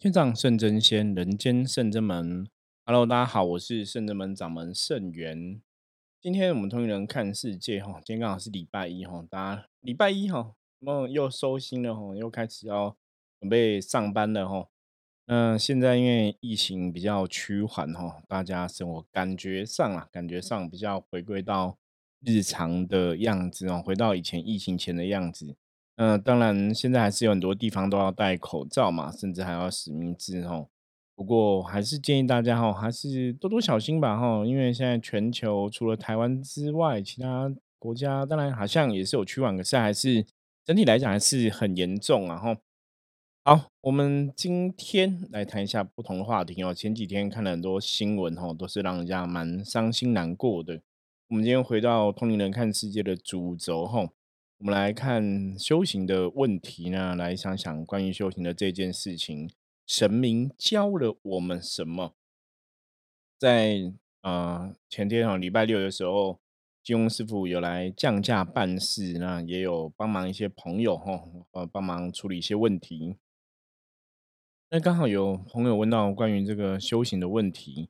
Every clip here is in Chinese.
天上圣真仙，人间圣真门。Hello，大家好，我是圣真门掌门圣元。今天我们通灵人看世界哈，今天刚好是礼拜一哈，大家礼拜一哈，那又收心了哈，又开始要准备上班了哈。那现在因为疫情比较趋缓哈，大家生活感觉上啊，感觉上比较回归到日常的样子哦，回到以前疫情前的样子。嗯，当然，现在还是有很多地方都要戴口罩嘛，甚至还要实名制哈。不过，还是建议大家哈，还是多多小心吧哈。因为现在全球除了台湾之外，其他国家当然好像也是有趋缓，可是还是整体来讲还是很严重啊哈。好，我们今天来谈一下不同的话题哦。前几天看了很多新闻哈，都是让人家蛮伤心难过的。我们今天回到同龄人看世界的主轴哈。我们来看修行的问题呢，来想想关于修行的这件事情，神明教了我们什么？在呃前天哦，礼拜六的时候，金庸师傅有来降价办事，那也有帮忙一些朋友哈，呃帮忙处理一些问题。那刚好有朋友问到关于这个修行的问题，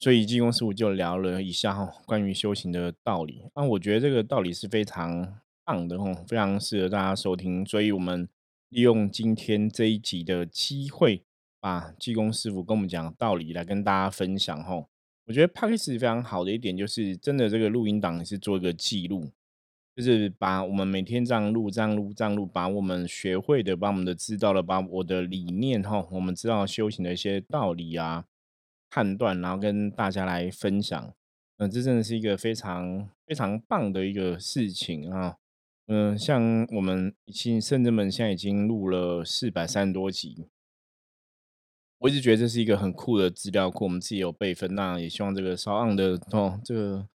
所以金庸师傅就聊了一下哈，关于修行的道理。那我觉得这个道理是非常。棒的哦，非常适合大家收听，所以我们利用今天这一集的机会，把济公师傅跟我们讲道理来跟大家分享吼。我觉得 p a c k a g e 非常好的一点就是，真的这个录音档是做一个记录，就是把我们每天这样录、这样录、这样录，把我们学会的、把我们的知道的、把我的理念哈，我们知道修行的一些道理啊、判断，然后跟大家来分享。嗯，这真的是一个非常非常棒的一个事情啊。嗯，像我们已经圣者们现在已经录了四百三十多集，我一直觉得这是一个很酷的资料库，我们自己有备份，那也希望这个烧昂的哦，这个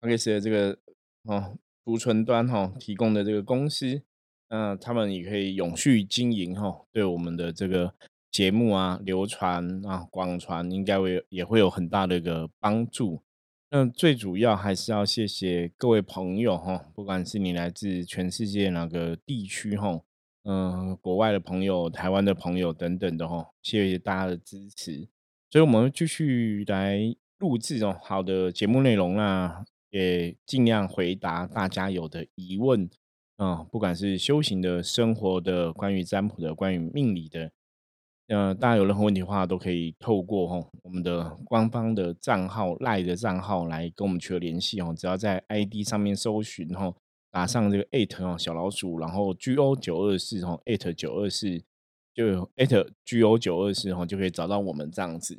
a g 的这个哦储存端哈提供的这个公司，那他们也可以永续经营哈，对我们的这个节目啊流传啊广传，应该会也会有很大的一个帮助。那最主要还是要谢谢各位朋友哈，不管是你来自全世界哪个地区哈，嗯，国外的朋友、台湾的朋友等等的哈，谢谢大家的支持。所以，我们继续来录制哦，好的节目内容啦，也尽量回答大家有的疑问啊，不管是修行的、生活的、关于占卜的、关于命理的。呃，大家有任何问题的话，都可以透过哈我们的官方的账号赖的账号来跟我们取得联系哦。只要在 ID 上面搜寻哈，打上这个 at 哦小老鼠，然后 go 九二四哈 at 九二四就有 at go 九二四哈就可以找到我们这样子。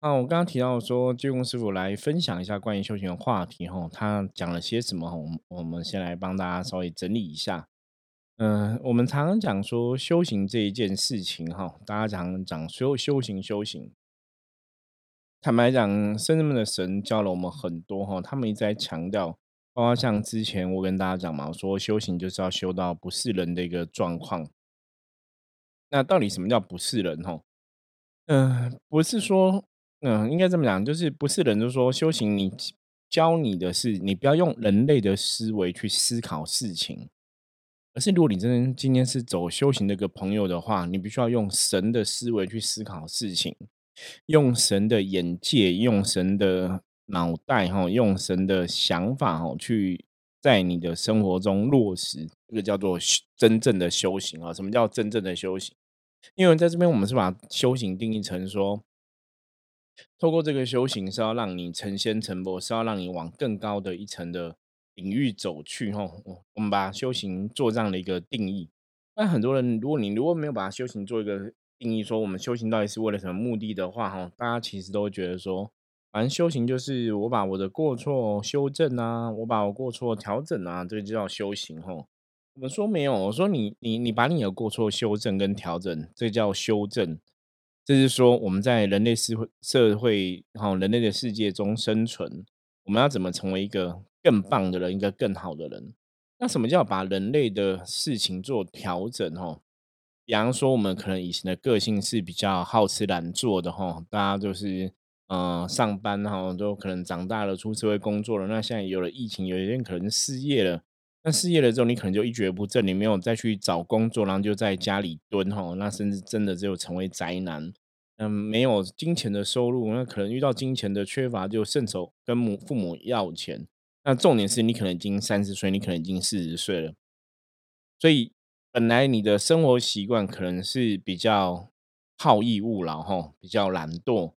那我刚刚提到说，济公师傅来分享一下关于修行的话题哈，他讲了些什么？我们我们先来帮大家稍微整理一下。嗯，我们常常讲说修行这一件事情，哈，大家常常讲修修行修行。坦白讲，圣人们的神教了我们很多，哈，他们一直在强调，包括像之前我跟大家讲嘛，说修行就是要修到不是人的一个状况。那到底什么叫不是人？哈，嗯，不是说，嗯，应该这么讲，就是不是人，就是说修行，你教你的是，你不要用人类的思维去思考事情。而是，如果你真的今天是走修行的一个朋友的话，你必须要用神的思维去思考事情，用神的眼界，用神的脑袋，哈，用神的想法，哈，去在你的生活中落实。这个叫做真正的修行啊！什么叫真正的修行？因为在这边，我们是把修行定义成说，透过这个修行是要让你成仙成佛，是要让你往更高的一层的。领域走去哈，我们把修行做这样的一个定义。那很多人，如果你如果没有把修行做一个定义，说我们修行到底是为了什么目的的话，哈，大家其实都会觉得说，反正修行就是我把我的过错修正啊，我把我过错调整啊，这个就叫修行哈。我们说没有，我说你你你把你的过错修正跟调整，这叫修正。这是说我们在人类社会社会哈，人类的世界中生存，我们要怎么成为一个？更棒的人，一个更好的人。那什么叫把人类的事情做调整？哦，比方说，我们可能以前的个性是比较好吃懒做的，哈，大家就是呃上班，哈，都可能长大了出社会工作了。那现在有了疫情，有些人可能失业了，那失业了之后，你可能就一蹶不振，你没有再去找工作，然后就在家里蹲哈，那甚至真的就成为宅男。嗯，没有金钱的收入，那可能遇到金钱的缺乏，就伸手跟母父母要钱。那重点是你可能已经三十岁，你可能已经四十岁了，所以本来你的生活习惯可能是比较好逸恶劳哈，比较懒惰。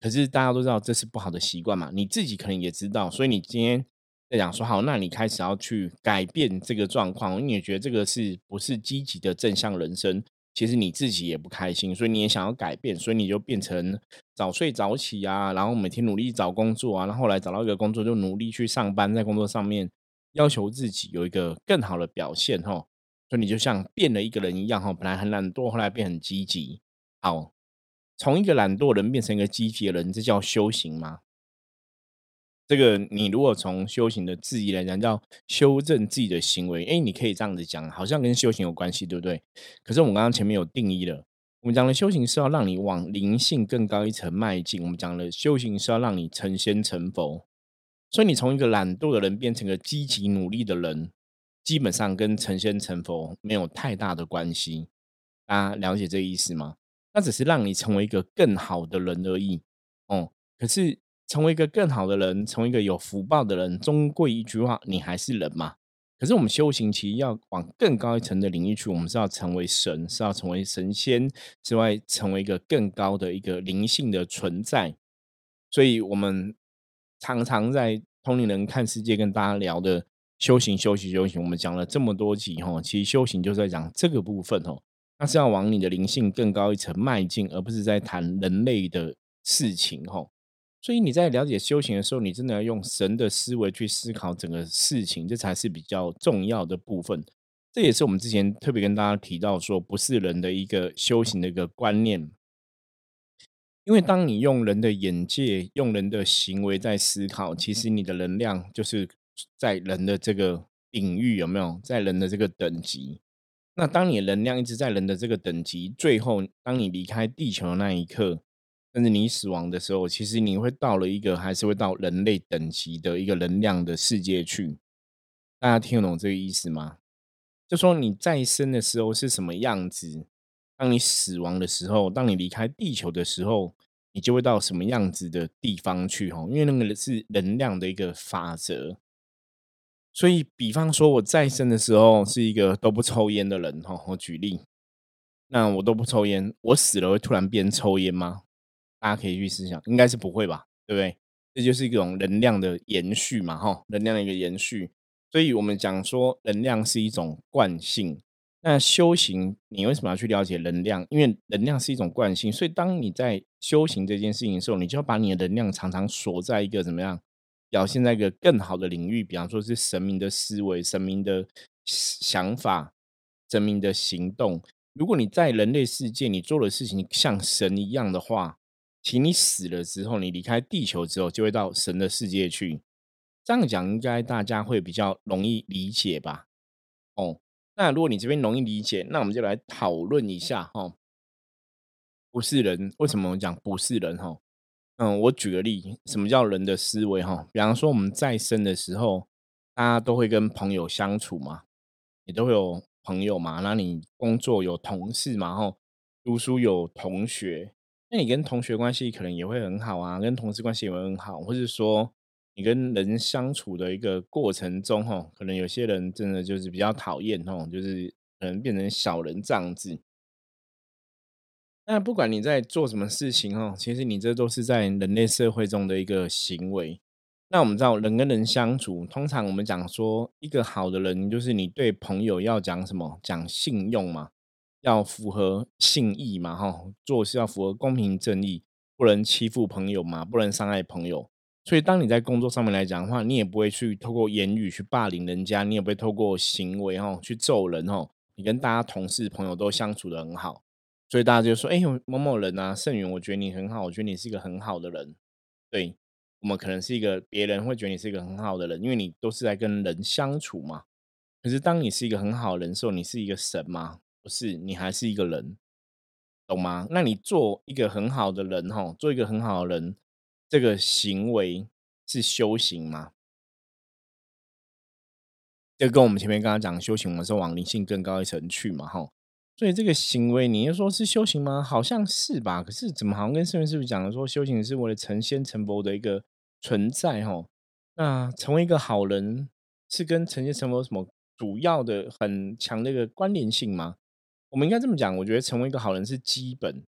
可是大家都知道这是不好的习惯嘛，你自己可能也知道，所以你今天在讲说好，那你开始要去改变这个状况，你也觉得这个是不是积极的正向人生？其实你自己也不开心，所以你也想要改变，所以你就变成早睡早起啊，然后每天努力找工作啊，然后来找到一个工作就努力去上班，在工作上面要求自己有一个更好的表现哈，所以你就像变了一个人一样哈，本来很懒惰，后来变很积极。好，从一个懒惰人变成一个积极的人，这叫修行吗？这个你如果从修行的字义来讲，叫修正自己的行为，哎，你可以这样子讲，好像跟修行有关系，对不对？可是我们刚刚前面有定义了，我们讲的修行是要让你往灵性更高一层迈进，我们讲的修行是要让你成仙成佛，所以你从一个懒惰的人变成个积极努力的人，基本上跟成仙成佛没有太大的关系。大家了解这个意思吗？那只是让你成为一个更好的人而已，哦，可是。成为一个更好的人，成为一个有福报的人，终归一句话，你还是人嘛。可是我们修行其实要往更高一层的领域去，我们是要成为神，是要成为神仙之外，成为一个更高的一个灵性的存在。所以，我们常常在通灵人看世界跟大家聊的修行、修行、修行，我们讲了这么多集哈，其实修行就在讲这个部分哦，那是要往你的灵性更高一层迈进，而不是在谈人类的事情哈。所以你在了解修行的时候，你真的要用神的思维去思考整个事情，这才是比较重要的部分。这也是我们之前特别跟大家提到说，不是人的一个修行的一个观念。因为当你用人的眼界、用人的行为在思考，其实你的能量就是在人的这个领域有没有在人的这个等级？那当你能量一直在人的这个等级，最后当你离开地球的那一刻。甚至你死亡的时候，其实你会到了一个还是会到人类等级的一个能量的世界去。大家听得懂这个意思吗？就说你再生的时候是什么样子，当你死亡的时候，当你离开地球的时候，你就会到什么样子的地方去？哈，因为那个是能量的一个法则。所以，比方说我再生的时候是一个都不抽烟的人，哈，我举例，那我都不抽烟，我死了会突然变抽烟吗？大家可以去思想，应该是不会吧，对不对？这就是一种能量的延续嘛，哈，能量的一个延续。所以我们讲说，能量是一种惯性。那修行，你为什么要去了解能量？因为能量是一种惯性。所以当你在修行这件事情的时候，你就要把你的能量常常锁在一个怎么样，表现在一个更好的领域，比方说是神明的思维、神明的想法、神明的行动。如果你在人类世界，你做的事情像神一样的话，请你死了之后，你离开地球之后，就会到神的世界去。这样讲，应该大家会比较容易理解吧？哦，那如果你这边容易理解，那我们就来讨论一下哈。不是人，为什么我讲不是人？哈，嗯，我举个例，什么叫人的思维？哈，比方说我们在生的时候，大家都会跟朋友相处嘛，也都会有朋友嘛。那你工作有同事嘛？哈，读书有同学。那你跟同学关系可能也会很好啊，跟同事关系也会很好，或者说你跟人相处的一个过程中，哈，可能有些人真的就是比较讨厌，哦，就是可能变成小人这样子。那不管你在做什么事情，哈，其实你这都是在人类社会中的一个行为。那我们知道人跟人相处，通常我们讲说一个好的人，就是你对朋友要讲什么，讲信用嘛。要符合信义嘛，哈，做事要符合公平正义，不能欺负朋友嘛，不能伤害朋友。所以，当你在工作上面来讲的话，你也不会去透过言语去霸凌人家，你也不会透过行为哈去揍人哦。你跟大家同事朋友都相处的很好，所以大家就说：“哎，某某人啊，盛元，我觉得你很好，我觉得你是一个很好的人。”对我们可能是一个别人会觉得你是一个很好的人，因为你都是在跟人相处嘛。可是，当你是一个很好的人时候，你是一个神吗？不是，你还是一个人，懂吗？那你做一个很好的人，哈，做一个很好的人，这个行为是修行吗？这跟我们前面刚刚讲修行，我们是往灵性更高一层去嘛，哈。所以这个行为，你要说是修行吗？好像是吧。可是怎么好像跟圣人师傅讲的说，修行是为了成仙成佛的一个存在，哈。那成为一个好人，是跟成仙成佛什么主要的很强的一个关联性吗？我们应该这么讲，我觉得成为一个好人是基本，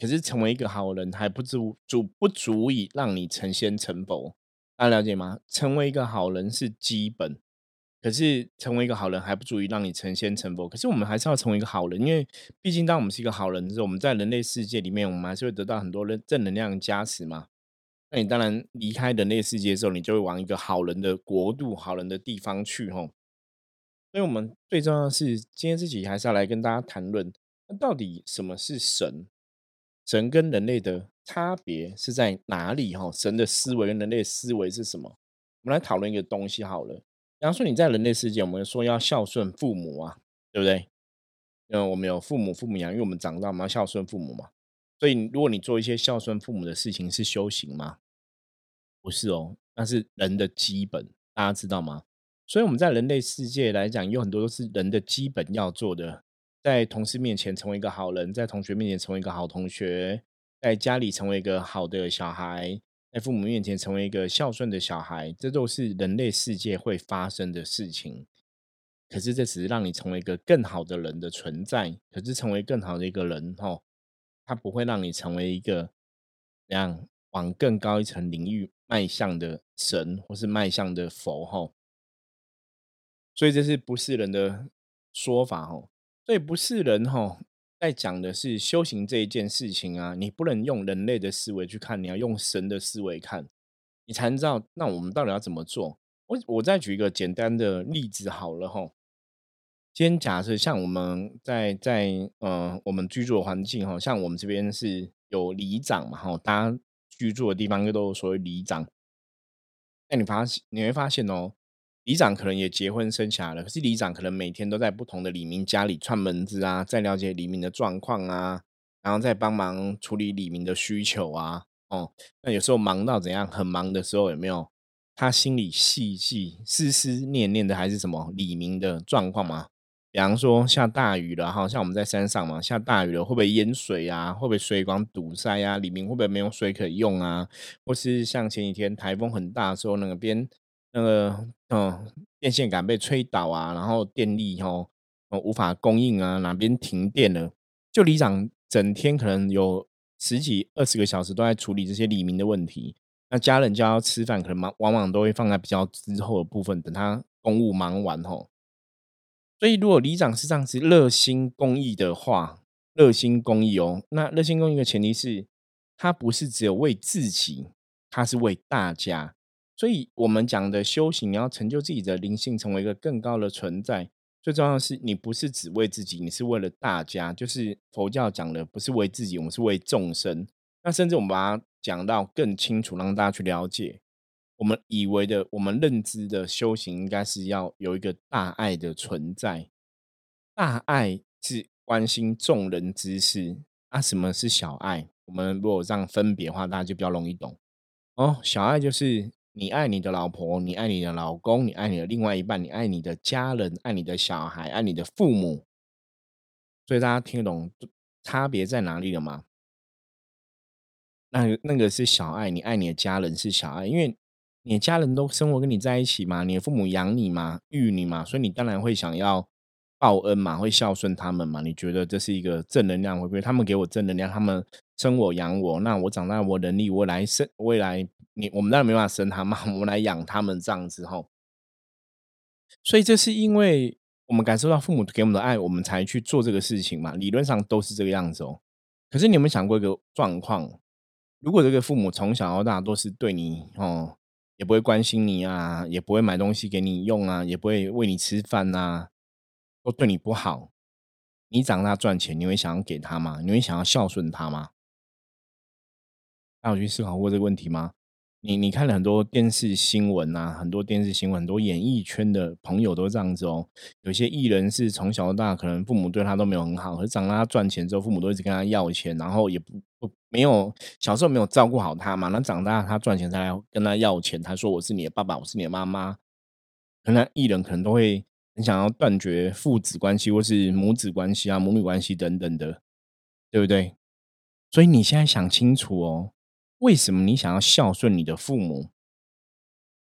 可是成为一个好人还不足足不足以让你成仙成佛，大家了解吗？成为一个好人是基本。可是成为一个好人还不足以让你成仙成佛。可是我们还是要成为一个好人，因为毕竟当我们是一个好人的时候，我们在人类世界里面，我们还是会得到很多的正能量加持嘛。那你当然离开人类世界的时候，你就会往一个好人的国度、好人的地方去吼。所以，我们最重要的是今天自己还是要来跟大家谈论，那到底什么是神？神跟人类的差别是在哪里？哈，神的思维跟人类的思维是什么？我们来讨论一个东西好了。比方说你在人类世界，我们说要孝顺父母啊，对不对？嗯，我们有父母，父母养，因为我们长大嘛，要孝顺父母嘛。所以如果你做一些孝顺父母的事情，是修行吗？不是哦，那是人的基本，大家知道吗？所以我们在人类世界来讲，有很多都是人的基本要做的，在同事面前成为一个好人，在同学面前成为一个好同学，在家里成为一个好的小孩。在父母面前成为一个孝顺的小孩，这都是人类世界会发生的事情。可是这只是让你成为一个更好的人的存在。可是成为更好的一个人，吼，他不会让你成为一个这样往更高一层领域迈向的神，或是迈向的佛，吼。所以这是不是人的说法，哦。所以不是人，吼。在讲的是修行这一件事情啊，你不能用人类的思维去看，你要用神的思维看，你才能知道那我们到底要怎么做。我我再举一个简单的例子好了哈。今天假设像我们在在呃我们居住的环境哈，像我们这边是有里长嘛哈，大家居住的地方都有所谓里长。那你发现你会发现哦。里长可能也结婚生小孩了，可是里长可能每天都在不同的李明家里串门子啊，在了解李明的状况啊，然后再帮忙处理李明的需求啊。哦，那有时候忙到怎样，很忙的时候有没有？他心里细细思思念念的还是什么李明的状况吗？比方说下大雨了哈，像我们在山上嘛，下大雨了会不会淹水啊？会不会水管堵塞啊？李明会不会没有水可以用啊？或是像前几天台风很大的时候，那个边。那个嗯，电线杆被吹倒啊，然后电力哦无法供应啊，哪边停电了？就里长整天可能有十几二十个小时都在处理这些黎明的问题。那家人就要吃饭，可能忙往往都会放在比较之后的部分，等他公务忙完吼。所以如果里长是这样子热心公益的话，热心公益哦，那热心公益的前提是，他不是只有为自己，他是为大家。所以，我们讲的修行，你要成就自己的灵性，成为一个更高的存在。最重要的是，你不是只为自己，你是为了大家。就是佛教讲的，不是为自己，我们是为众生。那甚至我们把它讲到更清楚，让大家去了解。我们以为的，我们认知的修行，应该是要有一个大爱的存在。大爱是关心众人之事。啊，什么是小爱？我们如果这样分别的话，大家就比较容易懂。哦，小爱就是。你爱你的老婆，你爱你的老公，你爱你的另外一半，你爱你的家人，爱你的小孩，爱你的父母。所以大家听得懂差别在哪里了吗？那那个是小爱，你爱你的家人是小爱，因为你的家人都生活跟你在一起嘛，你的父母养你嘛，育你嘛，所以你当然会想要报恩嘛，会孝顺他们嘛。你觉得这是一个正能量，会不会？他们给我正能量，他们生我养我，那我长大我能力，我来生未来。你我们当然没办法生他嘛，我们来养他们这样子吼。所以这是因为我们感受到父母给我们的爱，我们才去做这个事情嘛。理论上都是这个样子哦。可是你有没有想过一个状况？如果这个父母从小到大都是对你哦，也不会关心你啊，也不会买东西给你用啊，也不会喂你吃饭呐，都对你不好，你长大赚钱，你会想要给他吗？你会想要孝顺他吗？那有去思考过这个问题吗？你你看了很多电视新闻啊，很多电视新闻，很多演艺圈的朋友都这样子哦。有些艺人是从小到大，可能父母对他都没有很好，可是长大他赚钱之后，父母都一直跟他要钱，然后也不不没有小时候没有照顾好他嘛。那长大他赚钱才来跟他要钱，他说我是你的爸爸，我是你的妈妈。可能艺人可能都会很想要断绝父子关系，或是母子关系啊、母女关系等等的，对不对？所以你现在想清楚哦，为什么你想要孝顺你的父母？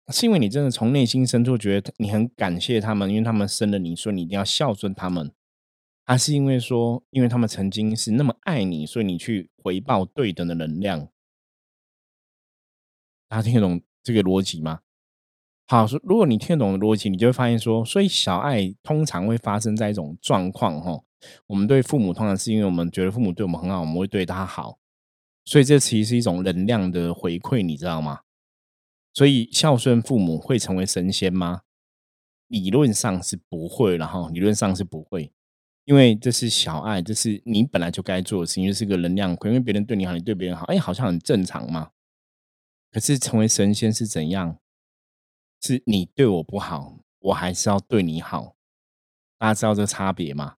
是因为你真的从内心深处觉得你很感谢他们，因为他们生了你，所以你一定要孝顺他们。还是因为说，因为他们曾经是那么爱你，所以你去回报对等的能量？大家听得懂这个逻辑吗？好，说如果你听得懂逻辑，你就会发现说，所以小爱通常会发生在一种状况哈。我们对父母通常是因为我们觉得父母对我们很好，我们会对他好，所以这其实是一种能量的回馈，你知道吗？所以孝顺父母会成为神仙吗？理论上是不会，然后理论上是不会，因为这是小爱，这是你本来就该做的事情，就是个能量馈，因为别人对你好，你对别人好，哎，好像很正常嘛。可是成为神仙是怎样？是你对我不好，我还是要对你好。大家知道这差别吗？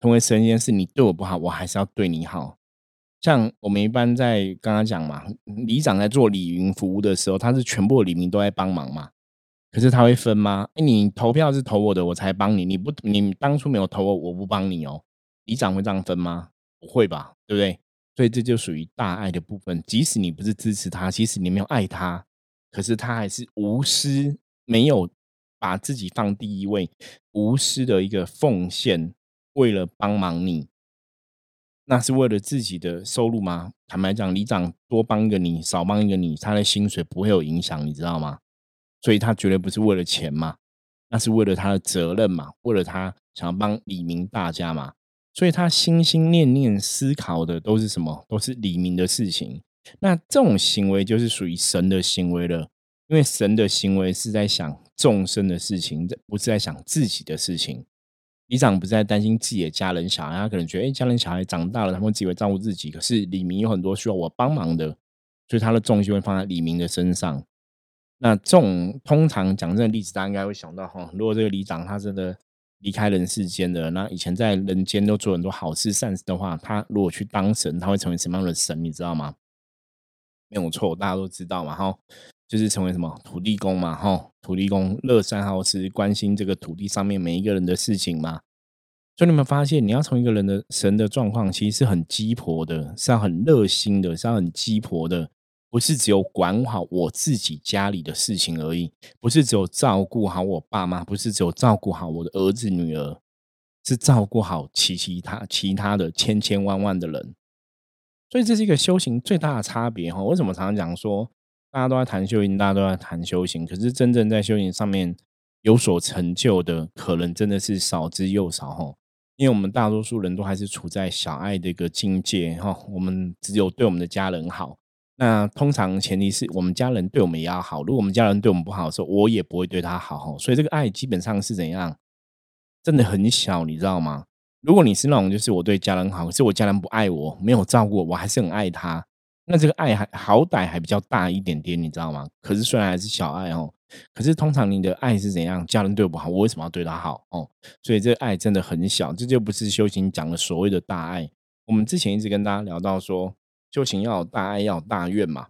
成为神仙是你对我不好，我还是要对你好。像我们一般在刚刚讲嘛，里长在做李云服务的时候，他是全部的里民都在帮忙嘛。可是他会分吗？哎，你投票是投我的，我才帮你。你不，你当初没有投我，我不帮你哦。里长会这样分吗？不会吧，对不对？所以这就属于大爱的部分。即使你不是支持他，即使你没有爱他，可是他还是无私，没有把自己放第一位，无私的一个奉献，为了帮忙你。那是为了自己的收入吗？坦白讲，里长多帮一个你，少帮一个你，他的薪水不会有影响，你知道吗？所以他绝对不是为了钱嘛，那是为了他的责任嘛，为了他想要帮李明大家嘛，所以他心心念念思考的都是什么？都是李明的事情。那这种行为就是属于神的行为了，因为神的行为是在想众生的事情，不是在想自己的事情。李长不是在担心自己的家人小孩，他可能觉得，哎，家人小孩长大了，他们自己会照顾自己。可是李明有很多需要我帮忙的，所以他的重心会放在李明的身上。那这种通常讲这个例子，大家应该会想到哈，如果这个李长他真的离开人世间的，那以前在人间都做很多好事善事的话，他如果去当神，他会成为什么样的神？你知道吗？没有错，大家都知道嘛，哈，就是成为什么土地公嘛，哈。土地公乐善好施，关心这个土地上面每一个人的事情嘛。所以你们发现，你要从一个人的神的状况，其实是很鸡婆的，是要很热心的，是要很鸡婆的，不是只有管好我自己家里的事情而已，不是只有照顾好我爸妈，不是只有照顾好我的儿子女儿，是照顾好其其他其他的千千万万的人。所以这是一个修行最大的差别哈。为什么常常讲说？大家都在谈修行，大家都在谈修行，可是真正在修行上面有所成就的，可能真的是少之又少哈。因为我们大多数人都还是处在小爱的一个境界哈。我们只有对我们的家人好，那通常前提是我们家人对我们也要好。如果我们家人对我们不好的时候，我也不会对他好哈。所以这个爱基本上是怎样，真的很小，你知道吗？如果你是那种就是我对家人好，可是我家人不爱我，没有照顾我，我还是很爱他。那这个爱还好歹还比较大一点点，你知道吗？可是虽然还是小爱哦，可是通常你的爱是怎样？家人对我不好，我为什么要对他好哦？所以这个爱真的很小，这就不是修行讲的所谓的大爱。我们之前一直跟大家聊到说，修行要有大爱，要有大愿嘛。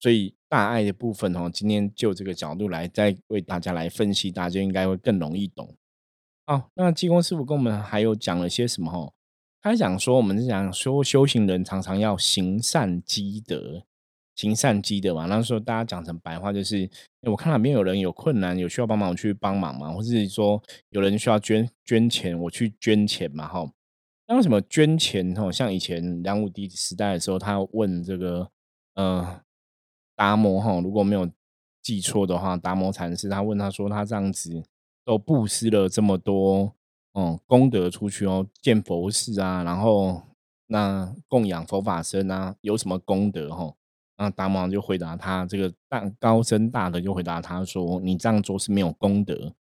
所以大爱的部分哦，今天就这个角度来再为大家来分析，大家应该会更容易懂。好，那济公师傅跟我们还有讲了些什么？哦？他讲说，我们是讲说修行人常常要行善积德，行善积德嘛。那时候大家讲成白话就是，我看哪边有人有困难，有需要帮忙，我去帮忙嘛。或是说有人需要捐捐钱，我去捐钱嘛。哈，那为什么捐钱？哈，像以前梁武帝时代的时候，他问这个呃达摩哈，如果没有记错的话，达摩禅师他问他说，他这样子都布施了这么多。哦，功德出去哦，建佛寺啊，然后那供养佛法僧啊，有什么功德哈？那达摩就回答他，这个大高僧大德就回答他说：“你这样做是没有功德，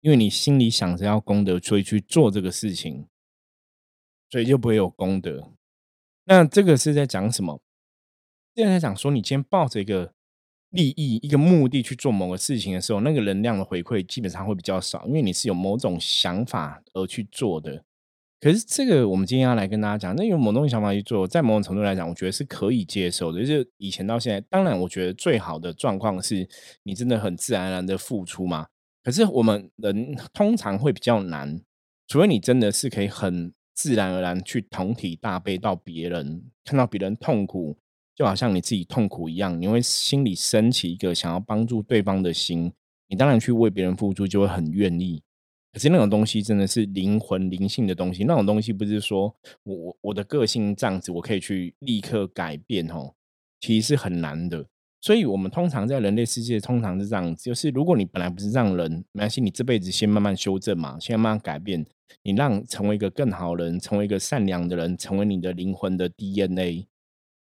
因为你心里想着要功德，所以去做这个事情，所以就不会有功德。”那这个是在讲什么？现在讲说，你今天抱着一个。利益一个目的去做某个事情的时候，那个能量的回馈基本上会比较少，因为你是有某种想法而去做的。可是这个我们今天要来跟大家讲，那有某种想法去做，在某种程度来讲，我觉得是可以接受的。就是以前到现在，当然我觉得最好的状况是你真的很自然而然的付出嘛。可是我们人通常会比较难，除非你真的是可以很自然而然去同体大悲到别人，看到别人痛苦，就好像你自己痛苦一样，你会心里升起一个想要帮助对方的心，你当然去为别人付出就会很愿意。可是那种东西真的是灵魂灵性的东西，那种东西不是说我我我的个性这样子，我可以去立刻改变哦，其实是很难的。所以，我们通常在人类世界，通常是这样子：，就是如果你本来不是这样人，没关系，你这辈子先慢慢修正嘛，先慢慢改变，你让成为一个更好人，成为一个善良的人，成为你的灵魂的 DNA。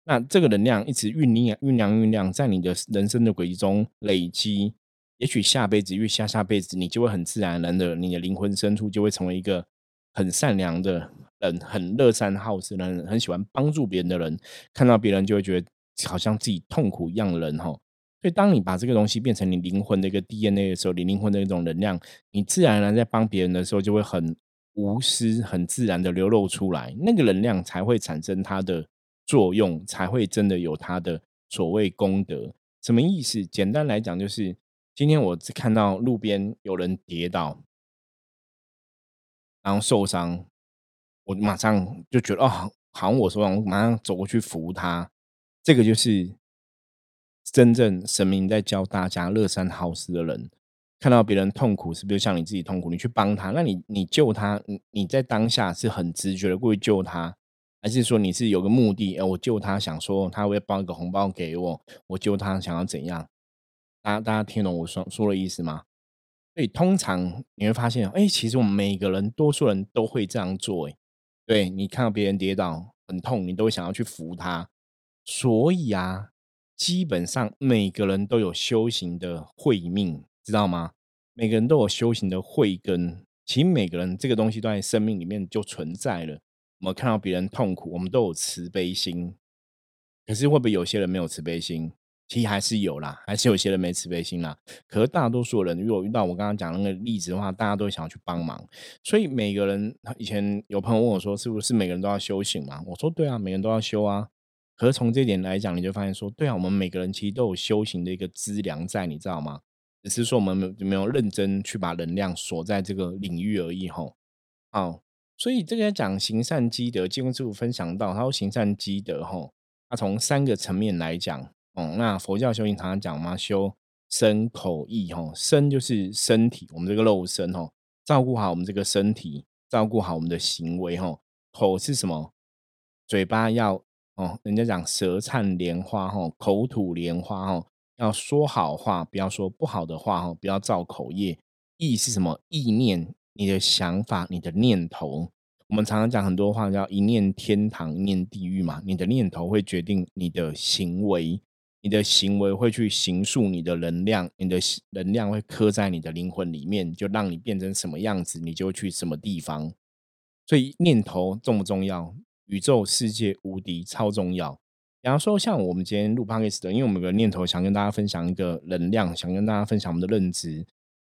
那这个能量一直酝酿、酝酿、酝酿，在你的人生的轨迹中累积。也许下辈子、越下下辈子，你就会很自然的，你的灵魂深处就会成为一个很善良的人，很乐善好施的人，很喜欢帮助别人的人。看到别人就会觉得好像自己痛苦一样的人哈。所以，当你把这个东西变成你灵魂的一个 DNA 的时候，你灵魂的一种能量，你自然而然在帮别人的时候，就会很无私、很自然的流露出来。那个能量才会产生它的作用，才会真的有它的所谓功德。什么意思？简单来讲，就是。今天我只看到路边有人跌倒，然后受伤，我马上就觉得哦，好像我说，我马上走过去扶他。这个就是真正神明在教大家乐善好施的人。看到别人痛苦，是不是像你自己痛苦？你去帮他，那你你救他，你你在当下是很直觉的过去救他，还是说你是有个目的？哎，我救他，想说他会包一个红包给我，我救他想要怎样？大家大家听懂我说说的意思吗？所以通常你会发现，哎，其实我们每个人，多数人都会这样做。哎，对你看到别人跌倒很痛，你都会想要去扶他。所以啊，基本上每个人都有修行的慧命，知道吗？每个人都有修行的慧根。其实每个人这个东西都在生命里面就存在了。我们看到别人痛苦，我们都有慈悲心。可是会不会有些人没有慈悲心？其实还是有啦，还是有些人没慈悲心啦。可是大多数人，如果遇到我刚刚讲那个例子的话，大家都想要去帮忙。所以每个人，以前有朋友问我说：“是不是每个人都要修行嘛？”我说：“对啊，每个人都要修啊。”可是从这点来讲，你就发现说：“对啊，我们每个人其实都有修行的一个资粮在，你知道吗？只是说我们没有没有认真去把能量锁在这个领域而已。”吼，好，所以这个讲行善积德，金庸师傅分享到，他说行善积德，吼，他从三个层面来讲。哦，那佛教修行常常讲嘛，修身口意，吼，身就是身体，我们这个肉身，吼，照顾好我们这个身体，照顾好我们的行为，吼，口是什么？嘴巴要哦，人家讲舌灿莲花，吼，口吐莲花，吼，要说好话，不要说不好的话，吼，不要造口业。意是什么？意念，你的想法，你的念头。我们常常讲很多话，叫一念天堂，一念地狱嘛。你的念头会决定你的行为。你的行为会去形塑你的能量，你的能量会刻在你的灵魂里面，就让你变成什么样子，你就去什么地方。所以念头重不重要？宇宙世界无敌，超重要。比方说，像我们今天录 p o d c 的，因为我们有个念头想跟大家分享一个能量，想跟大家分享我们的认知，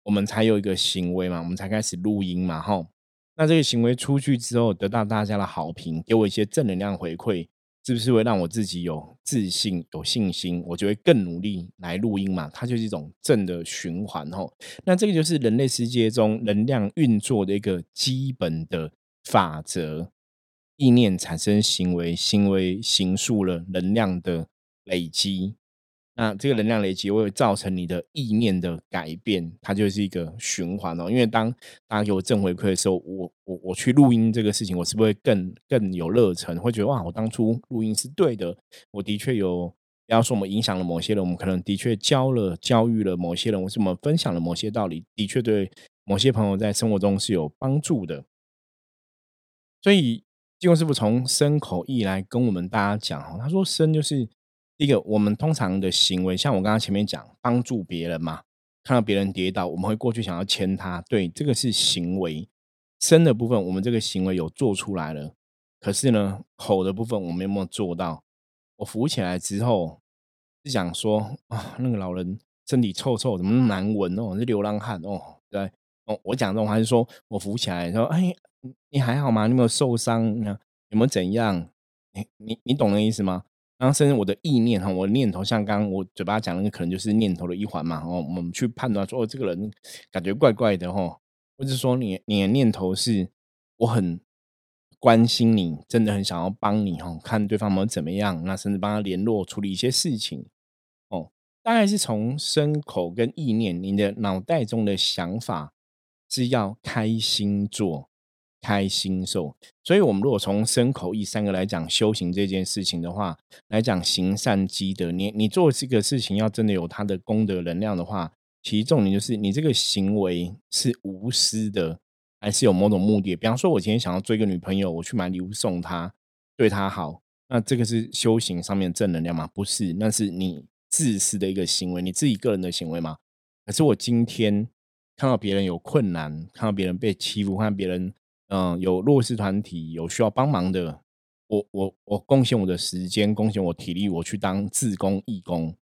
我们才有一个行为嘛，我们才开始录音嘛，哈。那这个行为出去之后，得到大家的好评，给我一些正能量回馈。是不是会让我自己有自信、有信心？我就会更努力来录音嘛。它就是一种正的循环吼。那这个就是人类世界中能量运作的一个基本的法则：意念产生行为，行为形塑了能量的累积。那这个能量累积会造成你的意念的改变，它就是一个循环哦。因为当大家给我正回馈的时候，我我我去录音这个事情，我是不是会更更有热忱？会觉得哇，我当初录音是对的。我的确有，不要说我们影响了某些人，我们可能的确教了教育了某些人，或是我们分享了某些道理，的确对某些朋友在生活中是有帮助的。所以，金庸师傅从身口意来跟我们大家讲哦他说身就是。第一个，我们通常的行为，像我刚刚前面讲，帮助别人嘛，看到别人跌倒，我们会过去想要牵他，对，这个是行为。身的部分，我们这个行为有做出来了，可是呢，口的部分我们有没有做到？我扶起来之后，是想说啊，那个老人身体臭臭，怎么那么难闻哦？是流浪汉哦，对，哦，我讲这种还是说我扶起来说，哎，你还好吗？你有没有受伤？有没有怎样？你你你懂那意思吗？然后甚至我的意念哈，我的念头，像刚刚我嘴巴讲那个，可能就是念头的一环嘛。哦，我们去判断说，哦，这个人感觉怪怪的哈，或者说你你的念头是我很关心你，真的很想要帮你哈，看对方有怎么样，那甚至帮他联络处理一些事情哦。大概是从身口跟意念，你的脑袋中的想法是要开心做。开心受，所以，我们如果从身口意三个来讲修行这件事情的话，来讲行善积德，你你做这个事情要真的有它的功德能量的话，其实重点就是你这个行为是无私的，还是有某种目的？比方说，我今天想要追个女朋友，我去买礼物送她，对她好，那这个是修行上面正能量吗？不是，那是你自私的一个行为，你自己个人的行为吗？可是我今天看到别人有困难，看到别人被欺负，看到别人。嗯，有弱势团体有需要帮忙的，我我我贡献我的时间，贡献我体力，我去当自工义工，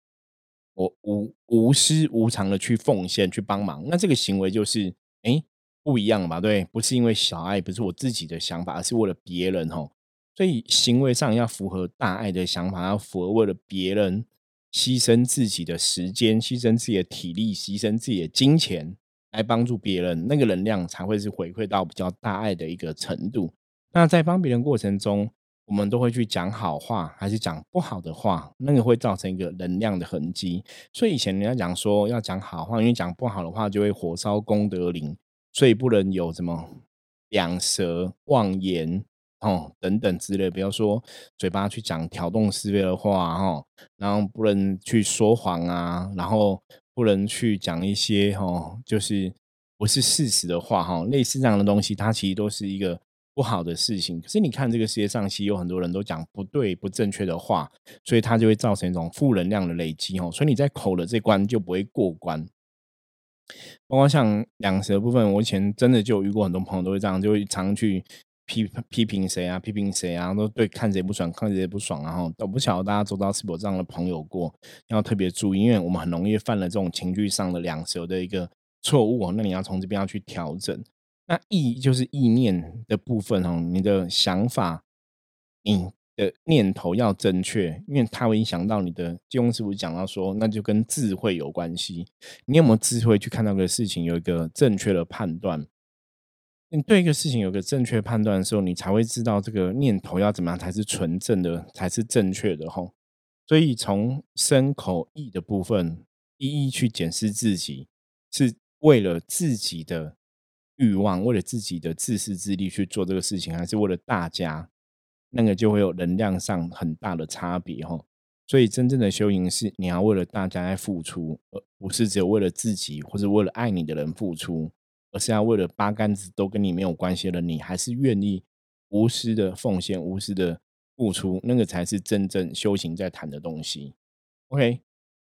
我无无私无偿的去奉献去帮忙，那这个行为就是哎不一样吧？对，不是因为小爱，不是我自己的想法，而是为了别人哦。所以行为上要符合大爱的想法，要符合为了别人牺牲自己的时间，牺牲自己的体力，牺牲自己的金钱。来帮助别人，那个能量才会是回馈到比较大爱的一个程度。那在帮别人过程中，我们都会去讲好话，还是讲不好的话，那个会造成一个能量的痕迹。所以以前人家讲说要讲好话，因为讲不好的话就会火烧功德林，所以不能有什么两舌、妄言哦等等之类。比如说嘴巴去讲挑动是非的话哈，然后不能去说谎啊，然后。不能去讲一些哈，就是不是事实的话哈，类似这样的东西，它其实都是一个不好的事情。可是你看这个世界上，其实有很多人都讲不对、不正确的话，所以它就会造成一种负能量的累积哦。所以你在口的这关就不会过关。包括像两舌部分，我以前真的就遇过很多朋友都会这样，就会常去。批批评谁啊？批评谁啊？都对，看谁不爽，看谁不爽，然后都不晓得大家周遭是否这样的朋友过，要特别注意，因为我们很容易犯了这种情绪上的两舌的一个错误哦。那你要从这边要去调整。那意就是意念的部分哦，你的想法，你的念头要正确，因为它会影响到你的。金庸师傅讲到说，那就跟智慧有关系。你有没有智慧去看到个事情，有一个正确的判断？你对一个事情有个正确判断的时候，你才会知道这个念头要怎么样才是纯正的，才是正确的吼。所以从身口意的部分，一一去检视自己，是为了自己的欲望，为了自己的自私自利去做这个事情，还是为了大家？那个就会有能量上很大的差别吼。所以真正的修行是你要为了大家来付出，而不是只有为了自己或者为了爱你的人付出。而是要为了八竿子都跟你没有关系的你，还是愿意无私的奉献、无私的付出，那个才是真正修行在谈的东西。OK，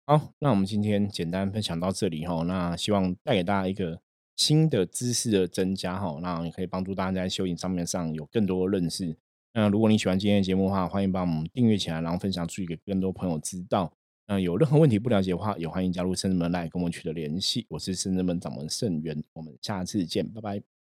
好，那我们今天简单分享到这里哈。那希望带给大家一个新的知识的增加哈，那也可以帮助大家在修行上面上有更多的认识。那如果你喜欢今天的节目的话，欢迎帮我们订阅起来，然后分享出去给更多朋友知道。嗯有任何问题不了解的话，也欢迎加入圣人门来跟我取得联系。我是圣人门掌门盛元，我们下次见，拜拜。